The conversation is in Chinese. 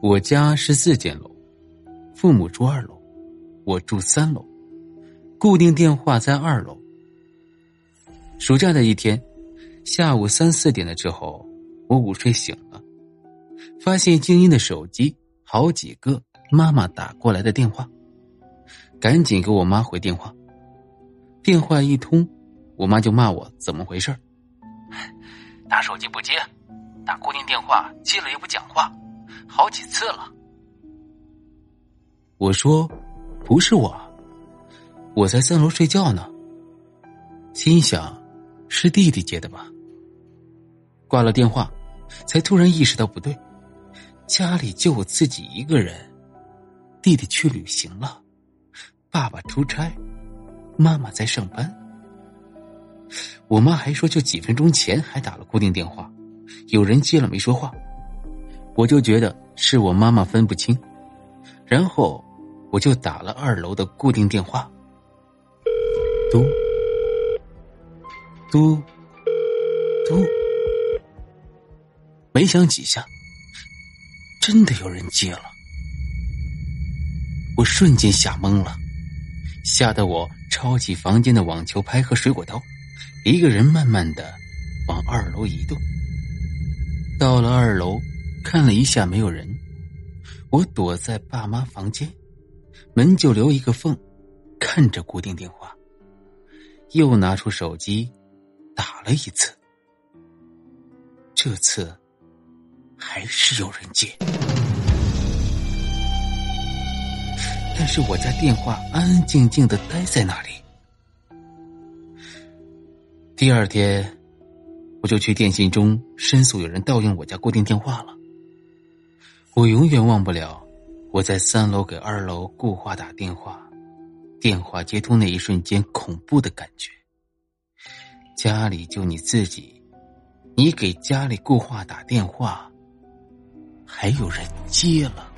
我家是四间楼，父母住二楼，我住三楼，固定电话在二楼。暑假的一天，下午三四点的时候，我午睡醒了，发现静音的手机好几个妈妈打过来的电话，赶紧给我妈回电话。电话一通，我妈就骂我怎么回事 打手机不接，打固定电话接了也不讲话，好几次了。我说：“不是我，我在三楼睡觉呢。”心想。是弟弟接的吧？挂了电话，才突然意识到不对，家里就我自己一个人，弟弟去旅行了，爸爸出差，妈妈在上班。我妈还说，就几分钟前还打了固定电话，有人接了没说话，我就觉得是我妈妈分不清，然后我就打了二楼的固定电话，嘟。嘟。嘟，没响几下，真的有人接了，我瞬间吓懵了，吓得我抄起房间的网球拍和水果刀，一个人慢慢的往二楼移动。到了二楼，看了一下没有人，我躲在爸妈房间，门就留一个缝，看着固定电话，又拿出手机。打了一次，这次还是有人接，但是我家电话安安静静的待在那里。第二天，我就去电信中申诉有人盗用我家固定电话了。我永远忘不了我在三楼给二楼固话打电话，电话接通那一瞬间恐怖的感觉。家里就你自己，你给家里固话打电话，还有人接了。